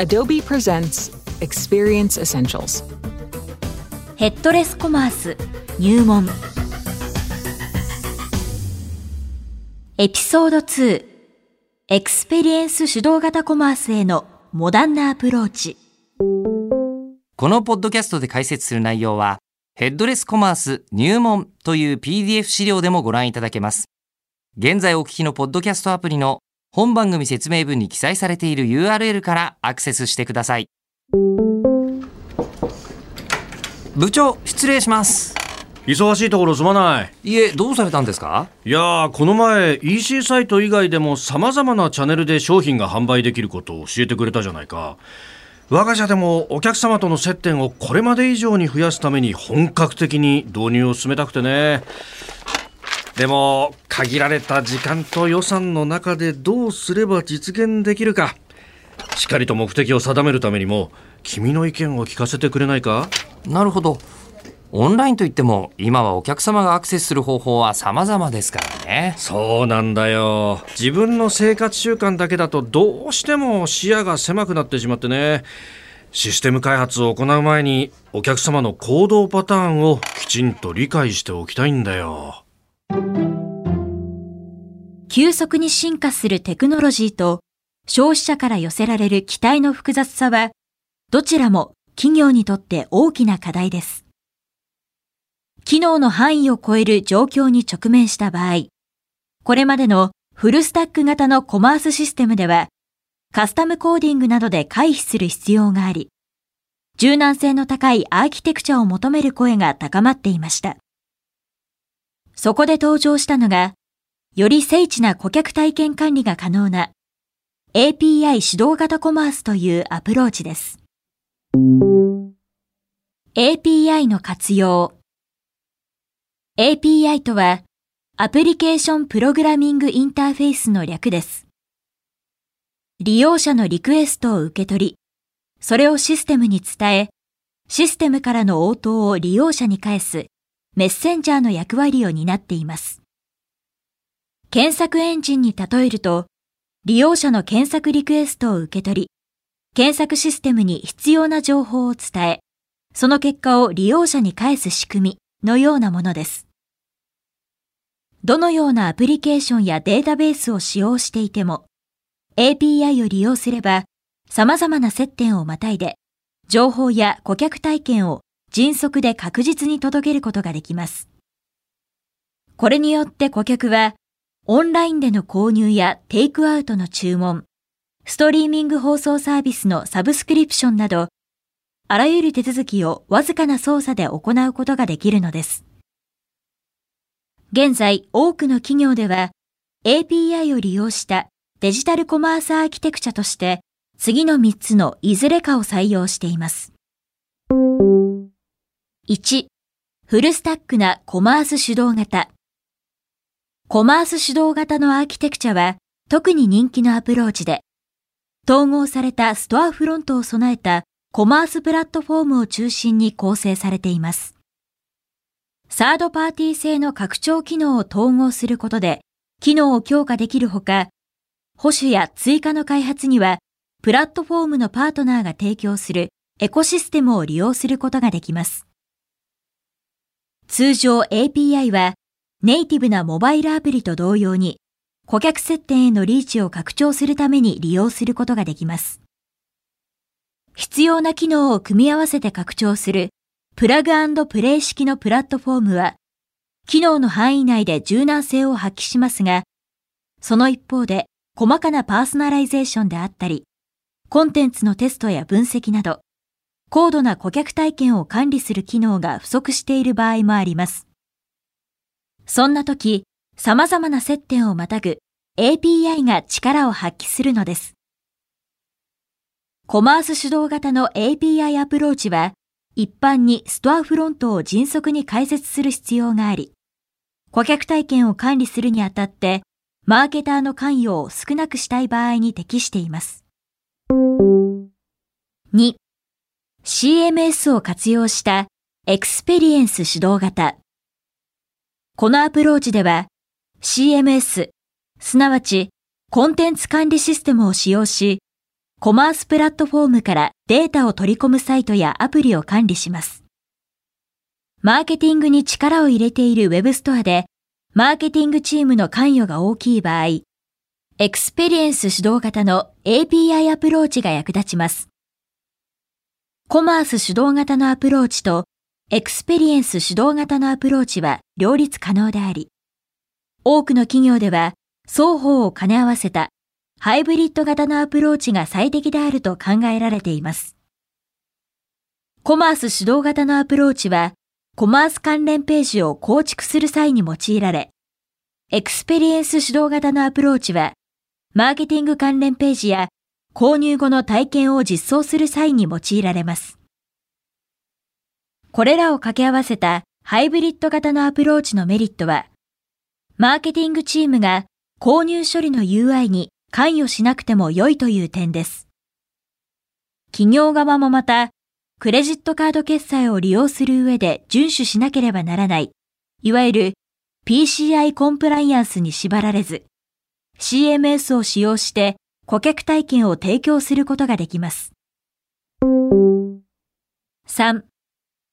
Adobe presents Experience Essentials. ヘッドレスコマース入門エピソード2エクスペリエンス主導型コマースへのモダンなアプローチこのポッドキャストで解説する内容は、ヘッドレスコマース入門という PDF 資料でもご覧いただけます。現在お聞きのポッドキャストアプリの本番組説明文に記載されている URL からアクセスしてください。部長、失礼します。忙しいところすまないいえ、どうされたんですか？いやーこの前 EC サイト以外でも様々なチャンネルで商品が販売できることを教えてくれたじゃないか我が社でもお客様との接点をこれまで以上に増やすために本格的に導入を進めたくてねでも限られた時間と予算の中でどうすれば実現できるか。しっかりと目的を定めるためにも君の意見を聞かせてくれないか？なるほど。オンラインといっても、今はお客様がアクセスする方法は様々ですからね。そうなんだよ。自分の生活習慣だけだとどうしても視野が狭くなってしまってね。システム開発を行う前にお客様の行動パターンをきちんと理解しておきたいんだよ急速に進化するテクノロジーと消費者から寄せられる期待の複雑さは、どちらも企業にとって大きな課題です。機能の範囲を超える状況に直面した場合、これまでのフルスタック型のコマースシステムでは、カスタムコーディングなどで回避する必要があり、柔軟性の高いアーキテクチャを求める声が高まっていました。そこで登場したのが、より精緻な顧客体験管理が可能な API 主導型コマースというアプローチです。API の活用 API とはアプリケーションプログラミングインターフェースの略です。利用者のリクエストを受け取り、それをシステムに伝え、システムからの応答を利用者に返すメッセンジャーの役割を担っています。検索エンジンに例えると、利用者の検索リクエストを受け取り、検索システムに必要な情報を伝え、その結果を利用者に返す仕組みのようなものです。どのようなアプリケーションやデータベースを使用していても、API を利用すれば、様々な接点をまたいで、情報や顧客体験を迅速で確実に届けることができます。これによって顧客は、オンラインでの購入やテイクアウトの注文、ストリーミング放送サービスのサブスクリプションなど、あらゆる手続きをわずかな操作で行うことができるのです。現在、多くの企業では API を利用したデジタルコマースアーキテクチャとして次の3つのいずれかを採用しています。1、フルスタックなコマース主導型。コマース主導型のアーキテクチャは特に人気のアプローチで、統合されたストアフロントを備えたコマースプラットフォームを中心に構成されています。サードパーティー製の拡張機能を統合することで、機能を強化できるほか、保守や追加の開発には、プラットフォームのパートナーが提供するエコシステムを利用することができます。通常 API は、ネイティブなモバイルアプリと同様に、顧客接点へのリーチを拡張するために利用することができます。必要な機能を組み合わせて拡張するプラグプレイ式のプラットフォームは、機能の範囲内で柔軟性を発揮しますが、その一方で細かなパーソナライゼーションであったり、コンテンツのテストや分析など、高度な顧客体験を管理する機能が不足している場合もあります。そんな時、様々な接点をまたぐ API が力を発揮するのです。コマース主導型の API アプローチは、一般にストアフロントを迅速に開設する必要があり、顧客体験を管理するにあたって、マーケターの関与を少なくしたい場合に適しています。2、CMS を活用したエクスペリエンス主導型。このアプローチでは CMS、すなわちコンテンツ管理システムを使用し、コマースプラットフォームからデータを取り込むサイトやアプリを管理します。マーケティングに力を入れている Web ストアで、マーケティングチームの関与が大きい場合、エクスペリエンス主導型の API アプローチが役立ちます。コマース主導型のアプローチとエクスペリエンス主導型のアプローチは両立可能であり、多くの企業では双方を兼ね合わせたハイブリッド型のアプローチが最適であると考えられています。コマース主導型のアプローチはコマース関連ページを構築する際に用いられ、エクスペリエンス主導型のアプローチはマーケティング関連ページや購入後の体験を実装する際に用いられます。これらを掛け合わせたハイブリッド型のアプローチのメリットは、マーケティングチームが購入処理の UI に関与しなくても良いという点です。企業側もまた、クレジットカード決済を利用する上で遵守しなければならない、いわゆる PCI コンプライアンスに縛られず、CMS を使用して顧客体験を提供することができます。3.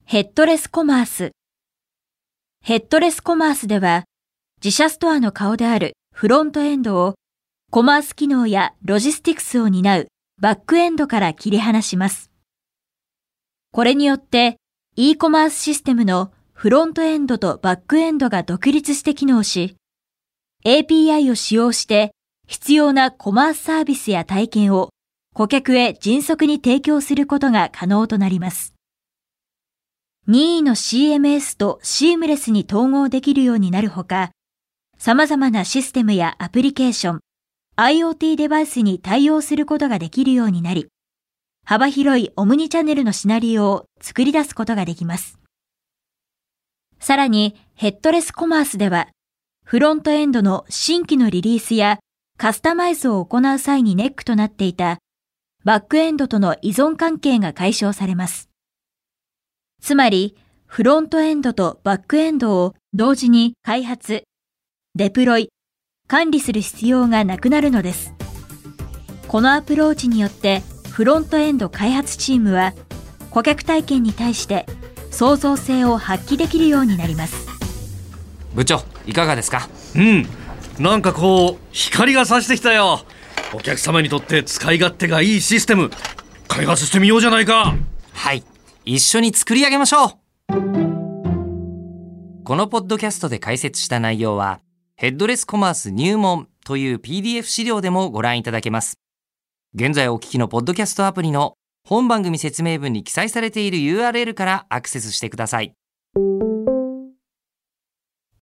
ヘッドレスコマース。ヘッドレスコマースでは、自社ストアの顔であるフロントエンドをコマース機能やロジスティクスを担うバックエンドから切り離します。これによって e コマースシステムのフロントエンドとバックエンドが独立して機能し、API を使用して必要なコマースサービスや体験を顧客へ迅速に提供することが可能となります。任意の CMS とシームレスに統合できるようになるほか、様々なシステムやアプリケーション、IoT デバイスに対応することができるようになり、幅広いオムニチャンネルのシナリオを作り出すことができます。さらに、ヘッドレスコマースでは、フロントエンドの新規のリリースやカスタマイズを行う際にネックとなっていたバックエンドとの依存関係が解消されます。つまり、フロントエンドとバックエンドを同時に開発、デプロイ、管理する必要がなくなるのです。このアプローチによってフロントエンド開発チームは顧客体験に対して創造性を発揮できるようになります。部長、いかがですか？うん、なんかこう光が差してきたよ。お客様にとって使い勝手がいいシステム開発してみようじゃないか。はい。一緒に作り上げましょうこのポッドキャストで解説した内容は、ヘッドレスコマース入門という PDF 資料でもご覧いただけます。現在お聞きのポッドキャストアプリの本番組説明文に記載されている URL からアクセスしてください。